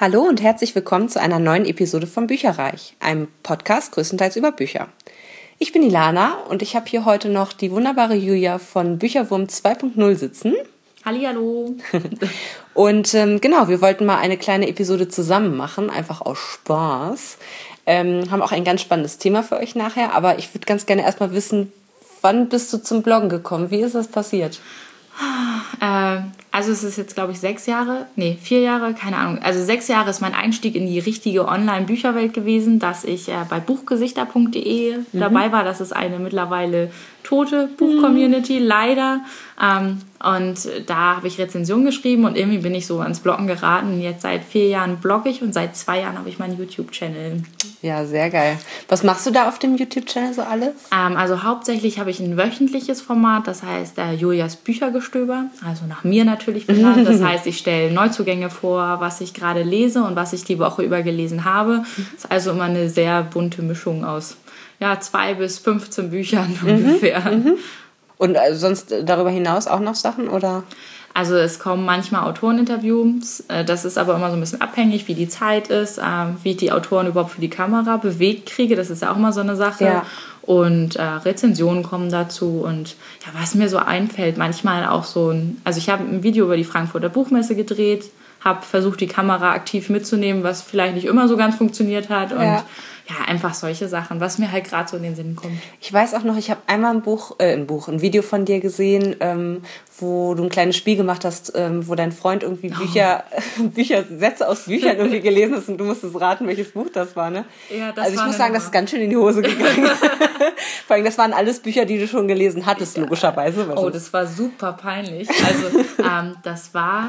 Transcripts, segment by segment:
Hallo und herzlich willkommen zu einer neuen Episode von Bücherreich, einem Podcast größtenteils über Bücher. Ich bin Ilana und ich habe hier heute noch die wunderbare Julia von Bücherwurm 2.0 sitzen. Hallihallo. und ähm, genau, wir wollten mal eine kleine Episode zusammen machen, einfach aus Spaß. Ähm, haben auch ein ganz spannendes Thema für euch nachher, aber ich würde ganz gerne erstmal wissen, wann bist du zum Bloggen gekommen? Wie ist das passiert? Äh, also es ist jetzt, glaube ich, sechs Jahre, nee, vier Jahre, keine Ahnung. Also sechs Jahre ist mein Einstieg in die richtige Online-Bücherwelt gewesen, dass ich äh, bei buchgesichter.de mhm. dabei war. Das ist eine mittlerweile tote Buch-Community, mhm. leider. Ähm, und da habe ich Rezensionen geschrieben und irgendwie bin ich so ans Bloggen geraten. Jetzt seit vier Jahren blogge ich und seit zwei Jahren habe ich meinen YouTube-Channel. Ja, sehr geil. Was machst du da auf dem YouTube-Channel so alles? Ähm, also hauptsächlich habe ich ein wöchentliches Format, das heißt äh, Julias Büchergestöber, also nach mir natürlich benannt. Das heißt, ich stelle Neuzugänge vor, was ich gerade lese und was ich die Woche über gelesen habe. Das ist also immer eine sehr bunte Mischung aus ja, zwei bis 15 Büchern mhm. ungefähr. Mhm. Und äh, sonst darüber hinaus auch noch Sachen oder? Also es kommen manchmal Autoreninterviews. Äh, das ist aber immer so ein bisschen abhängig, wie die Zeit ist, ähm, wie ich die Autoren überhaupt für die Kamera bewegt kriege. Das ist ja auch immer so eine Sache. Ja. Und äh, Rezensionen kommen dazu. Und ja, was mir so einfällt, manchmal auch so ein. Also ich habe ein Video über die Frankfurter Buchmesse gedreht, habe versucht, die Kamera aktiv mitzunehmen, was vielleicht nicht immer so ganz funktioniert hat. Und ja ja, einfach solche Sachen, was mir halt gerade so in den Sinn kommt. Ich weiß auch noch, ich habe einmal ein Buch, äh, ein Buch, ein Video von dir gesehen, ähm, wo du ein kleines Spiel gemacht hast, ähm, wo dein Freund irgendwie Bücher, oh. Bücher, Sätze aus Büchern irgendwie gelesen hast und du musstest raten, welches Buch das war, ne? Ja, das Also ich muss sagen, das ist ganz schön in die Hose gegangen. Vor allem, das waren alles Bücher, die du schon gelesen hattest, logischerweise. Oh, das war super peinlich. Also, ähm, das war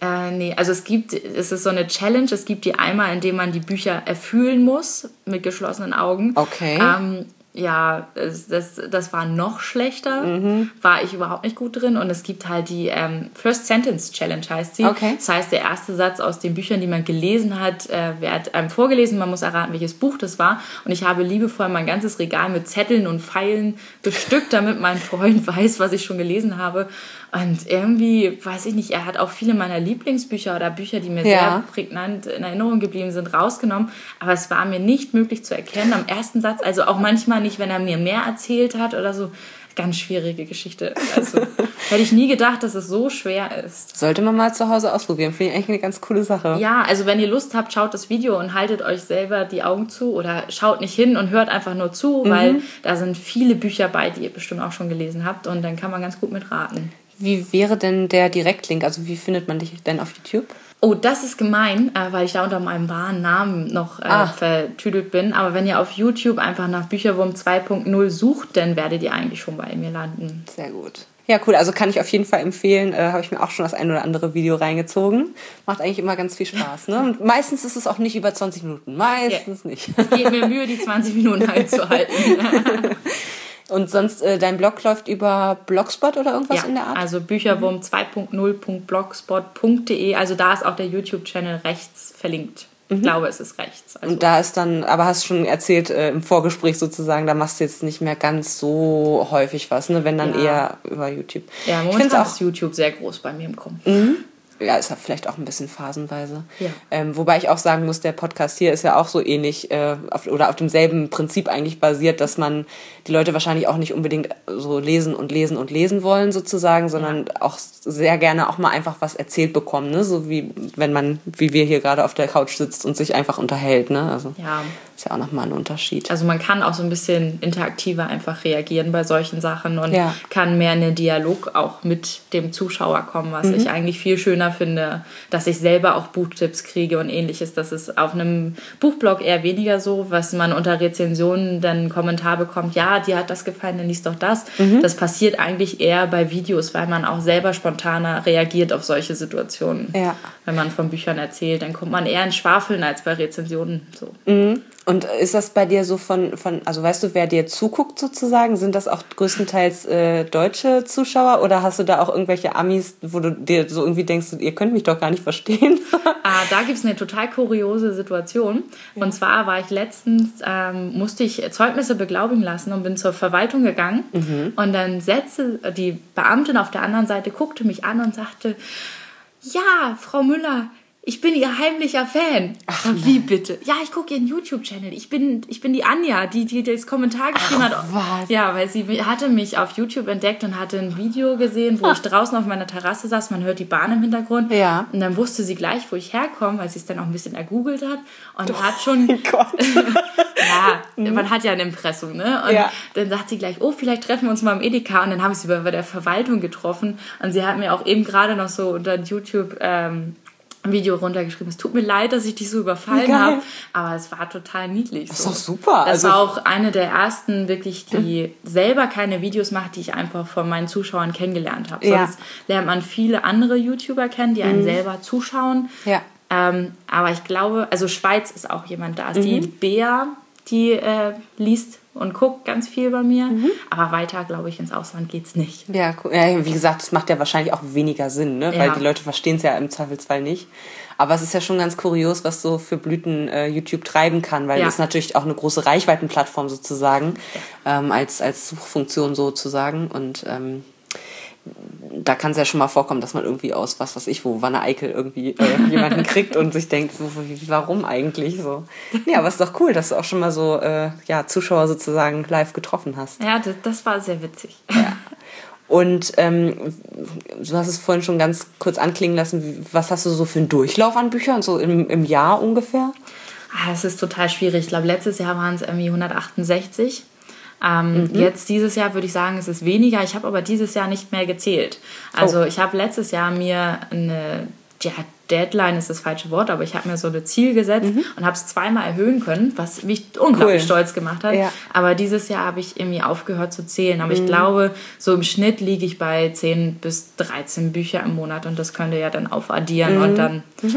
äh, nee, also es gibt, es ist so eine Challenge, es gibt die einmal, indem man die Bücher erfüllen muss mit geschlossenen Augen. Okay. Ähm, ja, das, das war noch schlechter, mhm. war ich überhaupt nicht gut drin. Und es gibt halt die ähm, First Sentence Challenge, heißt sie. Okay. Das heißt, der erste Satz aus den Büchern, die man gelesen hat, äh, wird einem vorgelesen. Man muss erraten, welches Buch das war. Und ich habe liebevoll mein ganzes Regal mit Zetteln und Pfeilen bestückt, damit mein Freund weiß, was ich schon gelesen habe. Und irgendwie, weiß ich nicht, er hat auch viele meiner Lieblingsbücher oder Bücher, die mir ja. sehr prägnant in Erinnerung geblieben sind, rausgenommen. Aber es war mir nicht möglich zu erkennen am ersten Satz. Also auch manchmal nicht, wenn er mir mehr erzählt hat oder so. Ganz schwierige Geschichte. Also hätte ich nie gedacht, dass es so schwer ist. Sollte man mal zu Hause ausprobieren. Finde ich eigentlich eine ganz coole Sache. Ja, also wenn ihr Lust habt, schaut das Video und haltet euch selber die Augen zu oder schaut nicht hin und hört einfach nur zu, mhm. weil da sind viele Bücher bei, die ihr bestimmt auch schon gelesen habt und dann kann man ganz gut mitraten. Wie wäre denn der Direktlink? Also wie findet man dich denn auf YouTube? Oh, das ist gemein, äh, weil ich da unter meinem wahren Namen noch äh, ah. vertüdelt bin. Aber wenn ihr auf YouTube einfach nach Bücherwurm 2.0 sucht, dann werdet ihr eigentlich schon bei mir landen. Sehr gut. Ja, cool. Also kann ich auf jeden Fall empfehlen. Äh, Habe ich mir auch schon das ein oder andere Video reingezogen. Macht eigentlich immer ganz viel Spaß. Ne? Und meistens ist es auch nicht über 20 Minuten. Meistens yeah. nicht. Ich gebe mir Mühe, die 20 Minuten einzuhalten. Und sonst, äh, dein Blog läuft über Blogspot oder irgendwas ja, in der Art? Also Bücherwurm mhm. 2.0.blogspot.de. Also da ist auch der YouTube-Channel rechts verlinkt. Ich mhm. glaube, es ist rechts. Also. Und da ist dann, aber hast schon erzählt äh, im Vorgespräch sozusagen, da machst du jetzt nicht mehr ganz so häufig was, ne? wenn dann ja. eher über YouTube. Ja, momentan auch, ist YouTube sehr groß bei mir im Kommen. Mhm ja, ist ja vielleicht auch ein bisschen phasenweise. Ja. Ähm, wobei ich auch sagen muss, der Podcast hier ist ja auch so ähnlich äh, auf, oder auf demselben Prinzip eigentlich basiert, dass man die Leute wahrscheinlich auch nicht unbedingt so lesen und lesen und lesen wollen sozusagen, sondern ja. auch sehr gerne auch mal einfach was erzählt bekommen, ne? So wie wenn man, wie wir hier gerade auf der Couch sitzt und sich einfach unterhält, ne? Also ja. Ist ja auch nochmal ein Unterschied. Also man kann auch so ein bisschen interaktiver einfach reagieren bei solchen Sachen und ja. kann mehr in den Dialog auch mit dem Zuschauer kommen, was mhm. ich eigentlich viel schöner finde, dass ich selber auch Buchtipps kriege und ähnliches. Das ist auf einem Buchblog eher weniger so, was man unter Rezensionen dann Kommentar bekommt, ja, dir hat das gefallen, dann liest doch das. Mhm. Das passiert eigentlich eher bei Videos, weil man auch selber spontaner reagiert auf solche Situationen. Ja. Wenn man von Büchern erzählt, dann kommt man eher in Schwafeln als bei Rezensionen. So. Mhm. Und ist das bei dir so von, von, also weißt du, wer dir zuguckt sozusagen? Sind das auch größtenteils äh, deutsche Zuschauer oder hast du da auch irgendwelche Amis, wo du dir so irgendwie denkst, ihr könnt mich doch gar nicht verstehen? ah, da gibt es eine total kuriose Situation. Ja. Und zwar war ich letztens, ähm, musste ich Zeugnisse beglaubigen lassen und bin zur Verwaltung gegangen. Mhm. Und dann setzte die Beamtin auf der anderen Seite, guckte mich an und sagte, ja, Frau Müller, ich bin ihr heimlicher Fan. Ach, wie bitte? Ja, ich gucke ihren YouTube-Channel. Ich bin, ich bin die Anja, die, die das Kommentar geschrieben Ach, hat. Was? Ja, weil sie hatte mich auf YouTube entdeckt und hatte ein Video gesehen, wo Ach. ich draußen auf meiner Terrasse saß. Man hört die Bahn im Hintergrund. Ja. Und dann wusste sie gleich, wo ich herkomme, weil sie es dann auch ein bisschen ergoogelt hat. Und oh, hat schon. Gott. ja, mhm. man hat ja ein Impressum, ne? Und ja. dann sagt sie gleich, oh, vielleicht treffen wir uns mal im Edeka. Und dann habe ich sie bei der Verwaltung getroffen. Und sie hat mir auch eben gerade noch so unter YouTube. Ähm, Video runtergeschrieben. Es tut mir leid, dass ich dich so überfallen habe, aber es war total niedlich. Das ist doch super. Das also, war auch eine der ersten, wirklich, die hm. selber keine Videos macht, die ich einfach von meinen Zuschauern kennengelernt habe. Ja. Sonst lernt man viele andere YouTuber kennen, die einen mhm. selber zuschauen. Ja. Ähm, aber ich glaube, also Schweiz ist auch jemand da. Mhm. Die Bea, die äh, liest und guckt ganz viel bei mir. Mhm. Aber weiter, glaube ich, ins Ausland geht es nicht. Ja, ja, wie gesagt, das macht ja wahrscheinlich auch weniger Sinn, ne? weil die Leute verstehen es ja im Zweifelsfall nicht. Aber es ist ja schon ganz kurios, was so für Blüten äh, YouTube treiben kann, weil ja. das ist natürlich auch eine große Reichweitenplattform sozusagen, ähm, als, als Suchfunktion sozusagen. Und ähm, da kann es ja schon mal vorkommen, dass man irgendwie aus, was weiß ich, wo Wanne Eickel irgendwie äh, jemanden kriegt und sich denkt, so, warum eigentlich so? Ja, aber ist doch cool, dass du auch schon mal so äh, ja, Zuschauer sozusagen live getroffen hast. Ja, das, das war sehr witzig. Ja. Und ähm, du hast es vorhin schon ganz kurz anklingen lassen, was hast du so für einen Durchlauf an Büchern, so im, im Jahr ungefähr? Ah, das ist total schwierig. Ich glaube, letztes Jahr waren es irgendwie 168. Ähm, mhm. Jetzt dieses Jahr würde ich sagen, es ist weniger. Ich habe aber dieses Jahr nicht mehr gezählt. Also oh. ich habe letztes Jahr mir eine ja, Deadline ist das falsche Wort, aber ich habe mir so ein Ziel gesetzt mhm. und habe es zweimal erhöhen können, was mich unglaublich cool. stolz gemacht hat. Ja. Aber dieses Jahr habe ich irgendwie aufgehört zu zählen. Aber mhm. ich glaube, so im Schnitt liege ich bei 10 bis 13 Bücher im Monat und das könnte ja dann aufaddieren mhm. und dann mhm.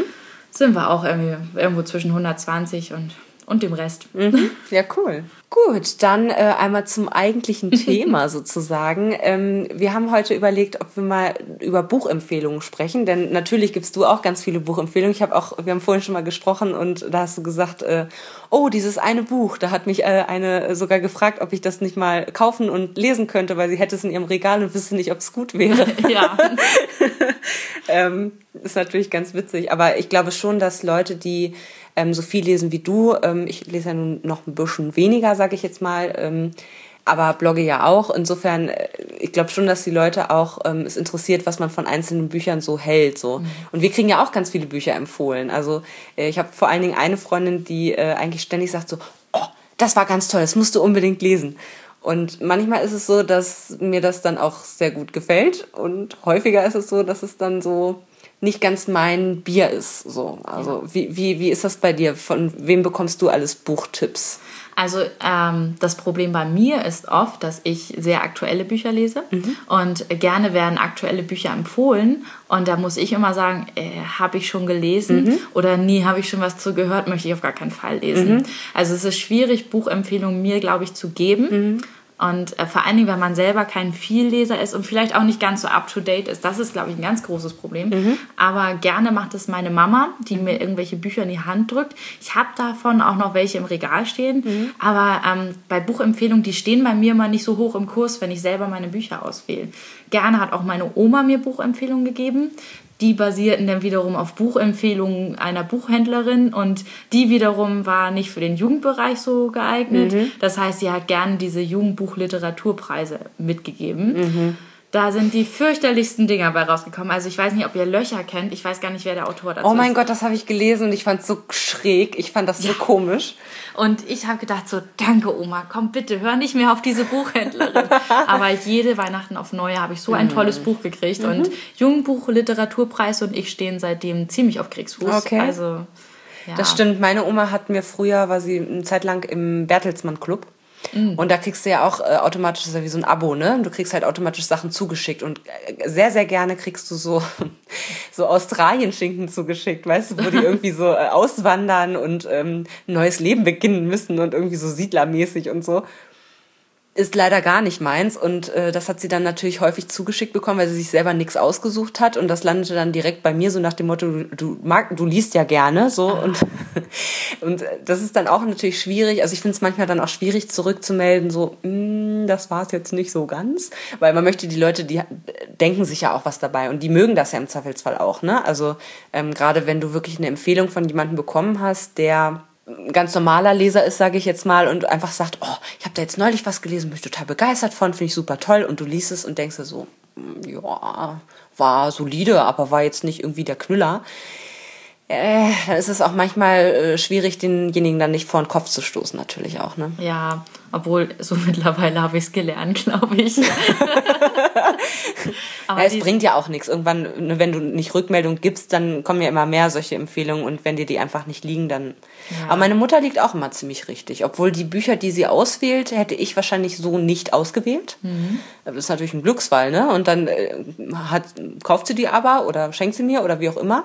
sind wir auch irgendwie irgendwo zwischen 120 und und dem Rest. Mhm. Ja, cool. Gut, dann äh, einmal zum eigentlichen Thema sozusagen. Ähm, wir haben heute überlegt, ob wir mal über Buchempfehlungen sprechen, denn natürlich gibst du auch ganz viele Buchempfehlungen. Ich habe auch, wir haben vorhin schon mal gesprochen und da hast du gesagt, äh, oh, dieses eine Buch, da hat mich äh, eine sogar gefragt, ob ich das nicht mal kaufen und lesen könnte, weil sie hätte es in ihrem Regal und wüsste nicht, ob es gut wäre. Ja. ähm, ist natürlich ganz witzig, aber ich glaube schon, dass Leute, die ähm, so viel lesen wie du. Ähm, ich lese ja nun noch ein bisschen weniger, sage ich jetzt mal. Ähm, aber blogge ja auch. Insofern, äh, ich glaube schon, dass die Leute auch ähm, es interessiert, was man von einzelnen Büchern so hält. So. Mhm. Und wir kriegen ja auch ganz viele Bücher empfohlen. Also äh, ich habe vor allen Dingen eine Freundin, die äh, eigentlich ständig sagt so, oh, das war ganz toll, das musst du unbedingt lesen. Und manchmal ist es so, dass mir das dann auch sehr gut gefällt. Und häufiger ist es so, dass es dann so nicht ganz mein Bier ist. So. Also wie, wie, wie ist das bei dir? Von wem bekommst du alles Buchtipps? Also ähm, das Problem bei mir ist oft, dass ich sehr aktuelle Bücher lese mhm. und gerne werden aktuelle Bücher empfohlen und da muss ich immer sagen, äh, habe ich schon gelesen mhm. oder nie habe ich schon was zu gehört, möchte ich auf gar keinen Fall lesen. Mhm. Also es ist schwierig, Buchempfehlungen mir, glaube ich, zu geben. Und äh, vor allen Dingen, wenn man selber kein Vielleser ist und vielleicht auch nicht ganz so up-to-date ist, das ist, glaube ich, ein ganz großes Problem. Mhm. Aber gerne macht es meine Mama, die mir irgendwelche Bücher in die Hand drückt. Ich habe davon auch noch welche im Regal stehen. Mhm. Aber ähm, bei Buchempfehlungen, die stehen bei mir mal nicht so hoch im Kurs, wenn ich selber meine Bücher auswähle. Gerne hat auch meine Oma mir Buchempfehlungen gegeben. Die basierten dann wiederum auf Buchempfehlungen einer Buchhändlerin und die wiederum war nicht für den Jugendbereich so geeignet. Mhm. Das heißt, sie hat gerne diese Jugendbuchliteraturpreise mitgegeben. Mhm. Da sind die fürchterlichsten Dinger bei rausgekommen. Also ich weiß nicht, ob ihr Löcher kennt. Ich weiß gar nicht, wer der Autor dazu ist. Oh mein ist. Gott, das habe ich gelesen und ich fand es so schräg. Ich fand das ja. so komisch. Und ich habe gedacht so, danke Oma, komm bitte, hör nicht mehr auf diese Buchhändlerin. Aber jede Weihnachten auf Neue habe ich so ein mhm. tolles Buch gekriegt. Mhm. Und Jugendbuch, Literaturpreis und ich stehen seitdem ziemlich auf Kriegsfuß. Okay. Also, ja. Das stimmt. Meine Oma hat mir früher, war sie eine Zeit lang im Bertelsmann Club. Mhm. Und da kriegst du ja auch äh, automatisch, das ist ja wie so ein Abo, ne? Du kriegst halt automatisch Sachen zugeschickt und äh, sehr, sehr gerne kriegst du so, so Australien-Schinken zugeschickt, weißt du, wo die irgendwie so äh, auswandern und ähm, ein neues Leben beginnen müssen und irgendwie so siedlermäßig und so ist leider gar nicht meins und äh, das hat sie dann natürlich häufig zugeschickt bekommen, weil sie sich selber nichts ausgesucht hat und das landete dann direkt bei mir so nach dem Motto du, du mag du liest ja gerne so ah. und und das ist dann auch natürlich schwierig, also ich finde es manchmal dann auch schwierig zurückzumelden so hm, das war es jetzt nicht so ganz. Weil man möchte die Leute, die denken sich ja auch was dabei und die mögen das ja im Zweifelsfall auch. Ne? Also ähm, gerade wenn du wirklich eine Empfehlung von jemandem bekommen hast, der ganz normaler Leser ist, sage ich jetzt mal, und einfach sagt, oh, ich habe da jetzt neulich was gelesen, bin ich total begeistert von, finde ich super toll, und du liest es und denkst dir so, hm, ja, war solide, aber war jetzt nicht irgendwie der Knüller äh, dann ist es auch manchmal äh, schwierig, denjenigen dann nicht vor den Kopf zu stoßen, natürlich auch. Ne? Ja, obwohl so mittlerweile habe ich es gelernt, glaube ich. Aber ja, es bringt ja auch nichts. Irgendwann, ne, wenn du nicht Rückmeldung gibst, dann kommen ja immer mehr solche Empfehlungen und wenn dir die einfach nicht liegen, dann. Ja. Aber meine Mutter liegt auch immer ziemlich richtig. Obwohl die Bücher, die sie auswählt, hätte ich wahrscheinlich so nicht ausgewählt. Mhm. Das ist natürlich ein Glücksfall, ne? Und dann äh, hat, kauft sie die aber oder schenkt sie mir oder wie auch immer.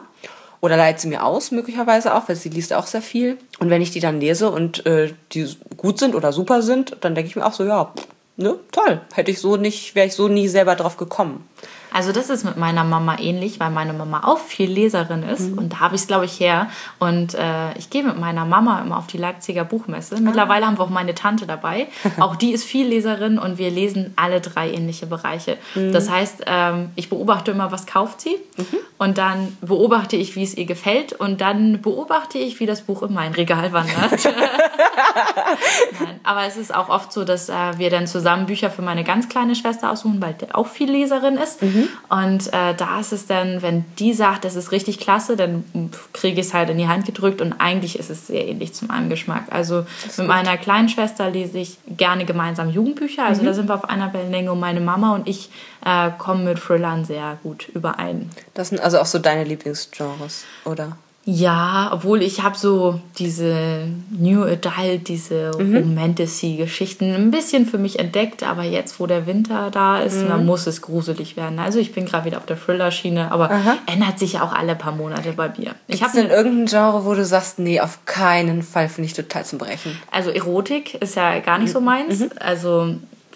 Oder leiht sie mir aus, möglicherweise auch, weil sie liest auch sehr viel. Und wenn ich die dann lese und äh, die gut sind oder super sind, dann denke ich mir auch so, ja, ne, toll. Hätte ich so nicht, wäre ich so nie selber drauf gekommen. Also das ist mit meiner Mama ähnlich, weil meine Mama auch viel Leserin ist mhm. und da habe ich es, glaube ich, her. Und äh, ich gehe mit meiner Mama immer auf die Leipziger Buchmesse. Ah. Mittlerweile haben wir auch meine Tante dabei. auch die ist viel Leserin und wir lesen alle drei ähnliche Bereiche. Mhm. Das heißt, ähm, ich beobachte immer, was kauft sie mhm. und dann beobachte ich, wie es ihr gefällt und dann beobachte ich, wie das Buch in mein Regal wandert. Nein, aber es ist auch oft so, dass äh, wir dann zusammen Bücher für meine ganz kleine Schwester aussuchen, weil die auch viel Leserin ist. Mhm. Mhm. Und äh, da ist es dann, wenn die sagt, das ist richtig klasse, dann kriege ich es halt in die Hand gedrückt und eigentlich ist es sehr ähnlich zu meinem Geschmack. Also mit meiner kleinen Schwester lese ich gerne gemeinsam Jugendbücher. Also mhm. da sind wir auf einer Wellenlänge und meine Mama und ich äh, kommen mit Thrillern sehr gut überein. Das sind also auch so deine Lieblingsgenres, oder? Ja, obwohl ich habe so diese New Adult, diese mhm. Romantasy-Geschichten ein bisschen für mich entdeckt, aber jetzt, wo der Winter da ist, mhm. dann muss es gruselig werden. Also ich bin gerade wieder auf der Thriller-Schiene, aber Aha. ändert sich ja auch alle paar Monate bei mir. Ich habe denn irgendein Genre, wo du sagst, nee, auf keinen Fall finde ich total zum Brechen. Also Erotik ist ja gar nicht so meins, mhm. also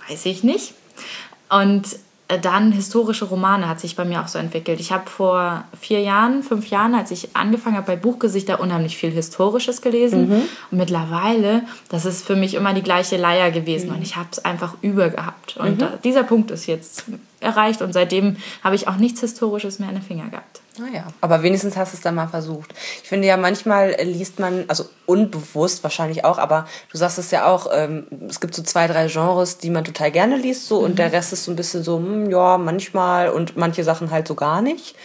weiß ich nicht. Und dann historische Romane hat sich bei mir auch so entwickelt. Ich habe vor vier Jahren, fünf Jahren, als ich angefangen habe bei Buchgesichter, unheimlich viel Historisches gelesen. Mhm. Und mittlerweile, das ist für mich immer die gleiche Leier gewesen mhm. und ich habe es einfach übergehabt. Und mhm. da, dieser Punkt ist jetzt erreicht und seitdem habe ich auch nichts Historisches mehr in den Finger gehabt. Naja, ah aber wenigstens hast du es dann mal versucht. Ich finde ja, manchmal liest man, also unbewusst wahrscheinlich auch, aber du sagst es ja auch, ähm, es gibt so zwei, drei Genres, die man total gerne liest, so, mhm. und der Rest ist so ein bisschen so, hm, ja, manchmal und manche Sachen halt so gar nicht.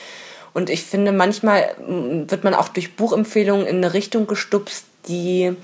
Und ich finde, manchmal hm, wird man auch durch Buchempfehlungen in eine Richtung gestupst, die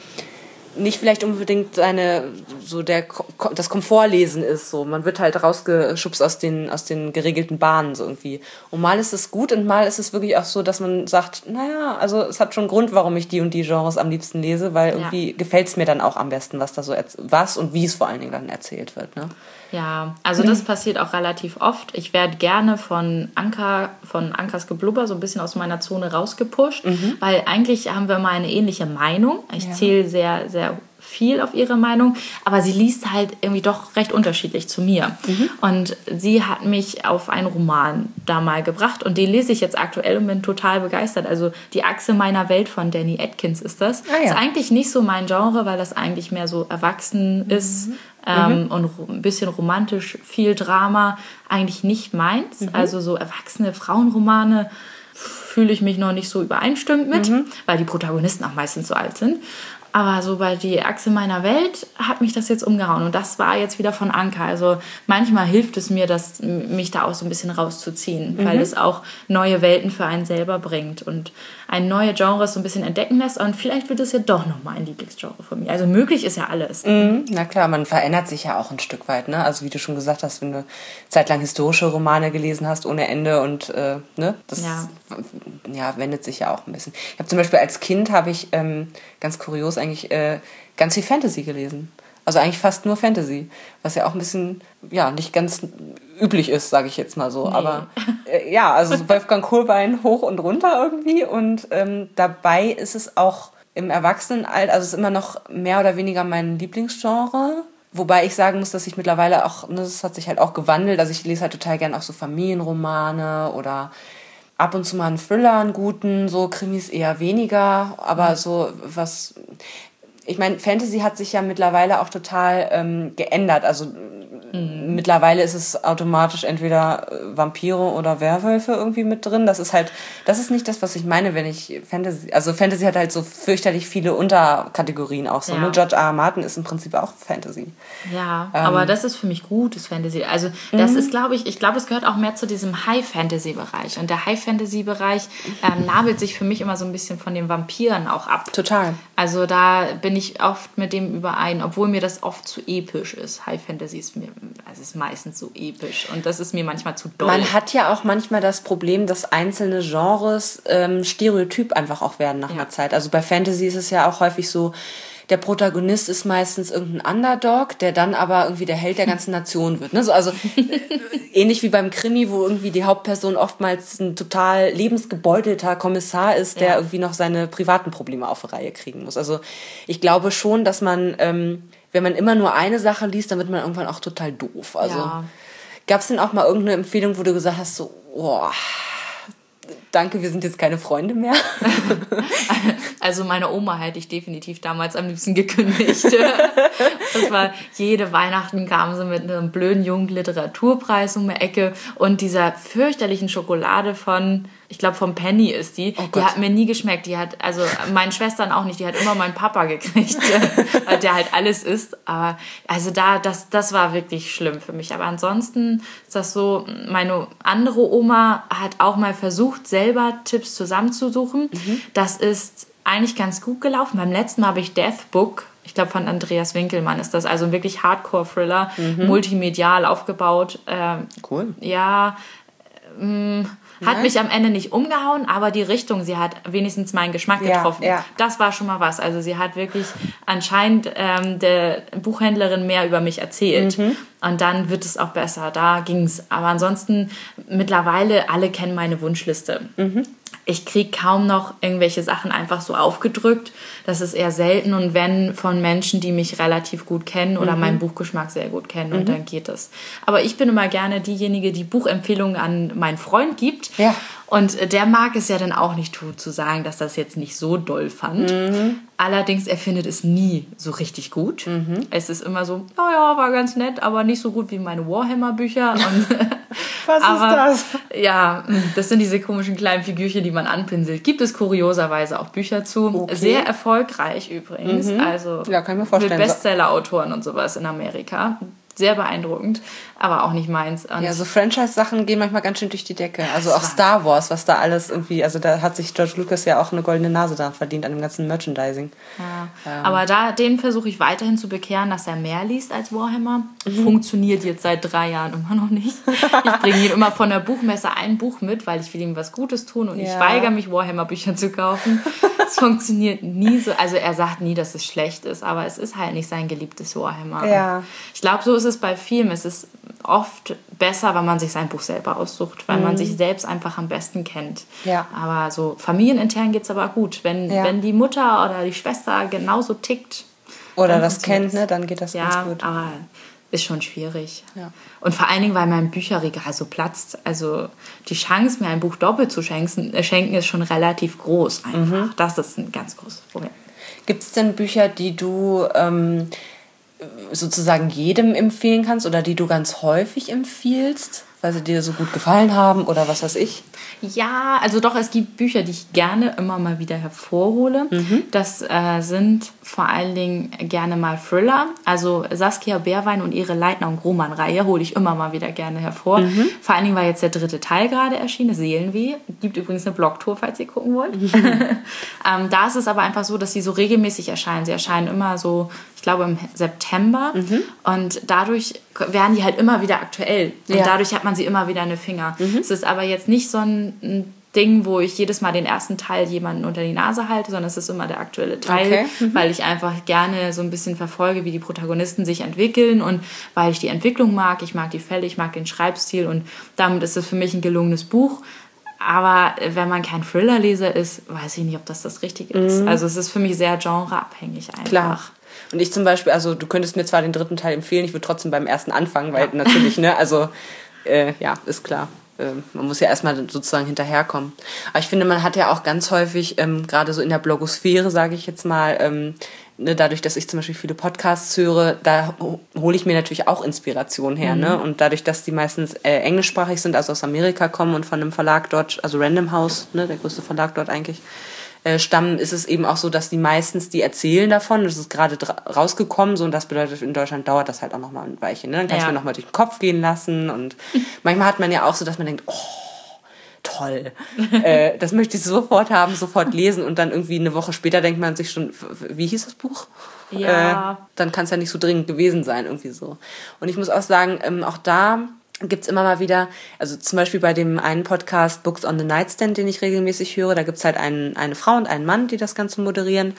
nicht vielleicht unbedingt seine so der das Komfortlesen ist so. Man wird halt rausgeschubst aus den aus den geregelten Bahnen so irgendwie. Und mal ist es gut und mal ist es wirklich auch so dass man sagt naja also es hat schon Grund warum ich die und die Genres am liebsten lese weil irgendwie ja. gefällt es mir dann auch am besten was da so was und wie es vor allen Dingen dann erzählt wird ne ja, also das passiert auch relativ oft. Ich werde gerne von Anker, von Ankers Geblubber so ein bisschen aus meiner Zone rausgepusht, mhm. weil eigentlich haben wir mal eine ähnliche Meinung. Ich ja. zähle sehr, sehr viel auf ihre Meinung, aber sie liest halt irgendwie doch recht unterschiedlich zu mir. Mhm. Und sie hat mich auf einen Roman da mal gebracht und den lese ich jetzt aktuell und bin total begeistert. Also Die Achse meiner Welt von Danny Atkins ist das. Ah, ja. Ist eigentlich nicht so mein Genre, weil das eigentlich mehr so erwachsen mhm. Ähm, mhm. und ein bisschen romantisch, viel Drama, eigentlich nicht meins. Mhm. Also so erwachsene Frauenromane fühle ich mich noch nicht so übereinstimmend mit, mhm. weil die Protagonisten auch meistens so alt sind. Aber so bei die Achse meiner Welt hat mich das jetzt umgehauen. Und das war jetzt wieder von Anker. Also manchmal hilft es mir, das, mich da auch so ein bisschen rauszuziehen, mhm. weil es auch neue Welten für einen selber bringt und ein neue Genre so ein bisschen entdecken lässt. Und vielleicht wird es ja doch nochmal ein Lieblingsgenre von mir. Also möglich ist ja alles. Mhm. Na klar, man verändert sich ja auch ein Stück weit. Ne? Also wie du schon gesagt hast, wenn du zeitlang historische Romane gelesen hast ohne Ende und äh, ne, das ja. ja. wendet sich ja auch ein bisschen. Ich habe zum Beispiel als Kind habe ich ähm, ganz kurios eigentlich äh, ganz viel Fantasy gelesen. Also eigentlich fast nur Fantasy, was ja auch ein bisschen, ja, nicht ganz üblich ist, sage ich jetzt mal so. Nee. Aber äh, ja, also Wolfgang Kohlbein hoch und runter irgendwie. Und ähm, dabei ist es auch im Erwachsenenalter, also es ist immer noch mehr oder weniger mein Lieblingsgenre. Wobei ich sagen muss, dass ich mittlerweile auch, ne, das hat sich halt auch gewandelt. Also ich lese halt total gern auch so Familienromane oder ab und zu mal einen Thriller, einen guten, so Krimis eher weniger, aber mhm. so was, ich meine, Fantasy hat sich ja mittlerweile auch total ähm, geändert. Also mhm. mittlerweile ist es automatisch entweder äh, Vampire oder Werwölfe irgendwie mit drin. Das ist halt, das ist nicht das, was ich meine, wenn ich Fantasy, also Fantasy hat halt so fürchterlich viele Unterkategorien auch so. Ne? Ja. Ne? George R. R. Martin ist im Prinzip auch Fantasy. Ja, ähm, aber das ist für mich gutes Fantasy. Also das mhm. ist, glaube ich, ich glaube, es gehört auch mehr zu diesem High-Fantasy-Bereich. Und der High-Fantasy-Bereich ähm, nabelt sich für mich immer so ein bisschen von den Vampiren auch ab. Total. Also da bin ich oft mit dem überein, obwohl mir das oft zu episch ist. High Fantasy ist mir, also ist meistens so episch und das ist mir manchmal zu doll. Man hat ja auch manchmal das Problem, dass einzelne Genres ähm, Stereotyp einfach auch werden nach ja. einer Zeit. Also bei Fantasy ist es ja auch häufig so, der Protagonist ist meistens irgendein Underdog, der dann aber irgendwie der Held der ganzen Nation wird. Ne? So, also ähnlich wie beim Krimi, wo irgendwie die Hauptperson oftmals ein total lebensgebeutelter Kommissar ist, der ja. irgendwie noch seine privaten Probleme auf die Reihe kriegen muss. Also ich glaube schon, dass man, ähm, wenn man immer nur eine Sache liest, dann wird man irgendwann auch total doof. Also ja. gab es denn auch mal irgendeine Empfehlung, wo du gesagt hast, so, boah, danke, wir sind jetzt keine Freunde mehr. also meine Oma hätte ich definitiv damals am liebsten gekündigt. das war jede Weihnachten kam sie mit einem blöden jungen Literaturpreis um die Ecke und dieser fürchterlichen Schokolade von ich glaube vom Penny ist die. Oh die hat mir nie geschmeckt. Die hat, also meinen Schwestern auch nicht. Die hat immer meinen Papa gekriegt, weil der halt alles isst. Aber also da, das, das war wirklich schlimm für mich. Aber ansonsten ist das so, meine andere Oma hat auch mal versucht, selber Tipps zusammenzusuchen. Mhm. Das ist eigentlich ganz gut gelaufen. Beim letzten Mal habe ich Death Book ich glaube, von Andreas Winkelmann ist das. Also wirklich Hardcore-Thriller, mhm. multimedial aufgebaut. Ähm, cool. Ja, ähm, hat mich am Ende nicht umgehauen, aber die Richtung, sie hat wenigstens meinen Geschmack getroffen. Das war schon mal was. Also sie hat wirklich anscheinend ähm, der Buchhändlerin mehr über mich erzählt. Mhm. Und dann wird es auch besser. Da ging es. Aber ansonsten, mittlerweile, alle kennen meine Wunschliste. Mhm ich kriege kaum noch irgendwelche Sachen einfach so aufgedrückt. Das ist eher selten und wenn von Menschen, die mich relativ gut kennen oder mhm. meinen Buchgeschmack sehr gut kennen mhm. und dann geht es. Aber ich bin immer gerne diejenige, die Buchempfehlungen an meinen Freund gibt. Ja. Und der mag es ja dann auch nicht tun, zu sagen, dass das jetzt nicht so doll fand. Mhm. Allerdings, er findet es nie so richtig gut. Mhm. Es ist immer so, naja, war ganz nett, aber nicht so gut wie meine Warhammer-Bücher. Was aber, ist das? Ja, das sind diese komischen kleinen Figürchen, die man anpinselt. Gibt es kurioserweise auch Bücher zu. Okay. Sehr erfolgreich übrigens. Mhm. Also ja, kann ich mir vorstellen. Mit Bestseller-Autoren und sowas in Amerika sehr beeindruckend, aber auch nicht meins. Und ja, so Franchise-Sachen gehen manchmal ganz schön durch die Decke. Also auch Star Wars, was da alles irgendwie, also da hat sich George Lucas ja auch eine goldene Nase da verdient an dem ganzen Merchandising. Ja. Ähm. Aber da, den versuche ich weiterhin zu bekehren, dass er mehr liest als Warhammer. Mhm. Funktioniert jetzt seit drei Jahren immer noch nicht. Ich bringe ihm immer von der Buchmesse ein Buch mit, weil ich will ihm was Gutes tun und ja. ich weigere mich, Warhammer-Bücher zu kaufen. Es funktioniert nie so. Also er sagt nie, dass es schlecht ist, aber es ist halt nicht sein geliebtes Warhammer. Ja. Ich glaube, so ist es bei vielen. Es ist oft besser, wenn man sich sein Buch selber aussucht, weil mhm. man sich selbst einfach am besten kennt. Ja. Aber so familienintern geht es aber gut. Wenn, ja. wenn die Mutter oder die Schwester genauso tickt. Oder das kennt, ne, dann geht das ja, ganz gut. Aber ist schon schwierig. Ja. Und vor allen Dingen, weil mein Bücherregal so platzt. Also die Chance, mir ein Buch doppelt zu schenken, äh, schenken ist schon relativ groß einfach. Mhm. Das ist ein ganz großes Problem. Gibt es denn Bücher, die du ähm, sozusagen jedem empfehlen kannst oder die du ganz häufig empfiehlst, weil sie dir so gut gefallen haben oder was weiß ich? Ja, also doch, es gibt Bücher, die ich gerne immer mal wieder hervorhole. Mhm. Das äh, sind vor allen Dingen gerne mal Thriller. Also Saskia Bärwein und ihre Leitner- und Grohmann-Reihe hole ich immer mal wieder gerne hervor. Mhm. Vor allen Dingen war jetzt der dritte Teil gerade erschienen, Seelenweh. Gibt übrigens eine Blogtour, falls ihr gucken wollt. Mhm. ähm, da ist es aber einfach so, dass sie so regelmäßig erscheinen. Sie erscheinen immer so, ich glaube im September. Mhm. Und dadurch werden die halt immer wieder aktuell. Und ja. dadurch hat man sie immer wieder in den Finger. Mhm. Es ist aber jetzt nicht so ein, ein Ding, wo ich jedes Mal den ersten Teil jemanden unter die Nase halte, sondern es ist immer der aktuelle Teil, okay. mhm. weil ich einfach gerne so ein bisschen verfolge, wie die Protagonisten sich entwickeln und weil ich die Entwicklung mag, ich mag die Fälle, ich mag den Schreibstil und damit ist es für mich ein gelungenes Buch. Aber wenn man kein Thriller-Leser ist, weiß ich nicht, ob das das Richtige ist. Mhm. Also es ist für mich sehr genreabhängig einfach. Klar. Und ich zum Beispiel, also du könntest mir zwar den dritten Teil empfehlen, ich würde trotzdem beim ersten anfangen, weil ja. natürlich, ne, also äh, ja, ist klar. äh, man muss ja erstmal sozusagen hinterherkommen. Aber ich finde, man hat ja auch ganz häufig, ähm, gerade so in der Blogosphäre, sage ich jetzt mal, ähm, ne, dadurch, dass ich zum Beispiel viele Podcasts höre, da hole ich mir natürlich auch Inspiration her. Ne? Mhm. Ne? Und dadurch, dass die meistens äh, englischsprachig sind, also aus Amerika kommen und von einem Verlag dort, also Random House, ne, der größte Verlag dort eigentlich, äh, stammen, ist es eben auch so, dass die meistens, die erzählen davon, das ist gerade rausgekommen, so und das bedeutet, in Deutschland dauert das halt auch nochmal ein Weilchen. Ne? Dann kannst du ja. mir nochmal durch den Kopf gehen lassen und manchmal hat man ja auch so, dass man denkt, oh, toll. äh, das möchte ich sofort haben, sofort lesen und dann irgendwie eine Woche später denkt man sich schon, wie hieß das Buch? Ja. Äh, dann kann es ja nicht so dringend gewesen sein, irgendwie so. Und ich muss auch sagen, ähm, auch da gibt's immer mal wieder, also zum Beispiel bei dem einen Podcast Books on the Nightstand, den ich regelmäßig höre, da gibt's halt einen, eine Frau und einen Mann, die das Ganze moderieren.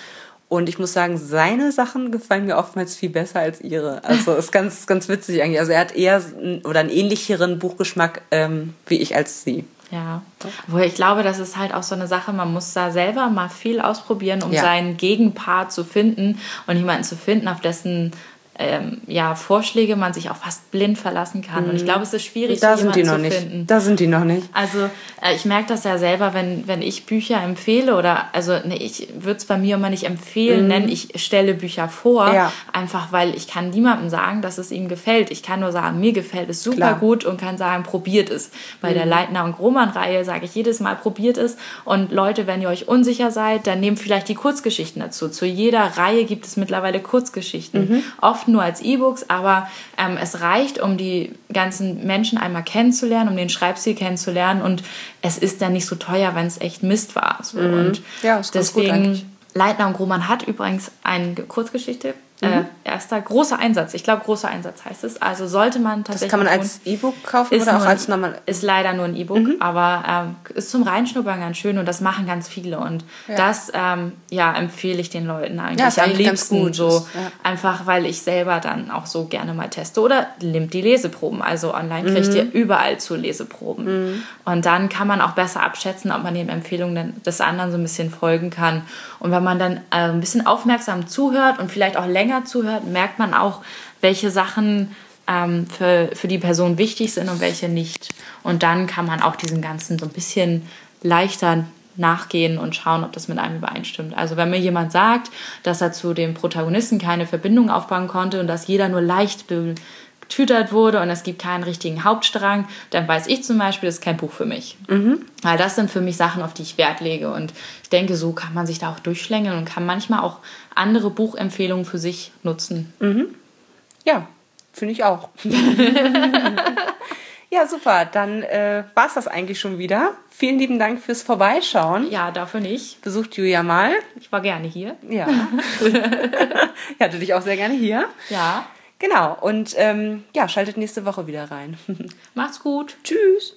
Und ich muss sagen, seine Sachen gefallen mir oftmals viel besser als ihre. Also ist ganz, ganz witzig eigentlich. Also er hat eher oder einen ähnlicheren Buchgeschmack ähm, wie ich als sie. Ja, wo ich glaube, das ist halt auch so eine Sache, man muss da selber mal viel ausprobieren, um ja. seinen Gegenpart zu finden und jemanden zu finden, auf dessen ähm, ja, Vorschläge man sich auch fast blind verlassen kann. Und ich mhm. glaube, es ist schwierig, da so sind die noch nicht. Finden. Da sind die noch nicht. Also äh, ich merke das ja selber, wenn, wenn ich Bücher empfehle oder also ne, ich würde es bei mir immer nicht empfehlen mhm. nennen, ich stelle Bücher vor, ja. einfach weil ich kann niemandem sagen, dass es ihm gefällt. Ich kann nur sagen, mir gefällt es super Klar. gut und kann sagen, probiert es. Bei mhm. der Leitner und Grohmann-Reihe sage ich jedes Mal, probiert es. Und Leute, wenn ihr euch unsicher seid, dann nehmt vielleicht die Kurzgeschichten dazu. Zu jeder Reihe gibt es mittlerweile Kurzgeschichten. Mhm. Oft oft nur als E-Books, aber ähm, es reicht, um die ganzen Menschen einmal kennenzulernen, um den Schreibstil kennenzulernen und es ist dann nicht so teuer, wenn es echt Mist war. So. Mhm. Und ja, ist deswegen, Leitner und Grohmann hat übrigens eine Kurzgeschichte äh, mhm. Äh, erster großer Einsatz. Ich glaube, großer Einsatz heißt es. Also sollte man tatsächlich. Das kann man als E-Book kaufen oder auch als normal? Ist leider nur ein E-Book, mhm. aber ähm, ist zum Reinschnuppern ganz schön und das machen ganz viele. Und ja. das ähm, ja, empfehle ich den Leuten eigentlich ja, am liebsten. So ja. einfach, weil ich selber dann auch so gerne mal teste. Oder nimmt die Leseproben. Also online kriegt mhm. ihr überall zu Leseproben. Mhm. Und dann kann man auch besser abschätzen, ob man den Empfehlungen des anderen so ein bisschen folgen kann. Und wenn man dann äh, ein bisschen aufmerksam zuhört und vielleicht auch länger zuhört, merkt man auch, welche Sachen ähm, für, für die Person wichtig sind und welche nicht. Und dann kann man auch diesem Ganzen so ein bisschen leichter nachgehen und schauen, ob das mit einem übereinstimmt. Also wenn mir jemand sagt, dass er zu dem Protagonisten keine Verbindung aufbauen konnte und dass jeder nur leicht betütert wurde und es gibt keinen richtigen Hauptstrang, dann weiß ich zum Beispiel, das ist kein Buch für mich. Mhm. Weil das sind für mich Sachen, auf die ich Wert lege. Und ich denke, so kann man sich da auch durchschlängeln und kann manchmal auch andere Buchempfehlungen für sich nutzen. Mhm. Ja, finde ich auch. ja, super. Dann äh, war es das eigentlich schon wieder. Vielen lieben Dank fürs Vorbeischauen. Ja, dafür nicht. Besucht Julia mal. Ich war gerne hier. Ja. ich hatte dich auch sehr gerne hier. Ja. Genau. Und ähm, ja, schaltet nächste Woche wieder rein. Macht's gut. Tschüss.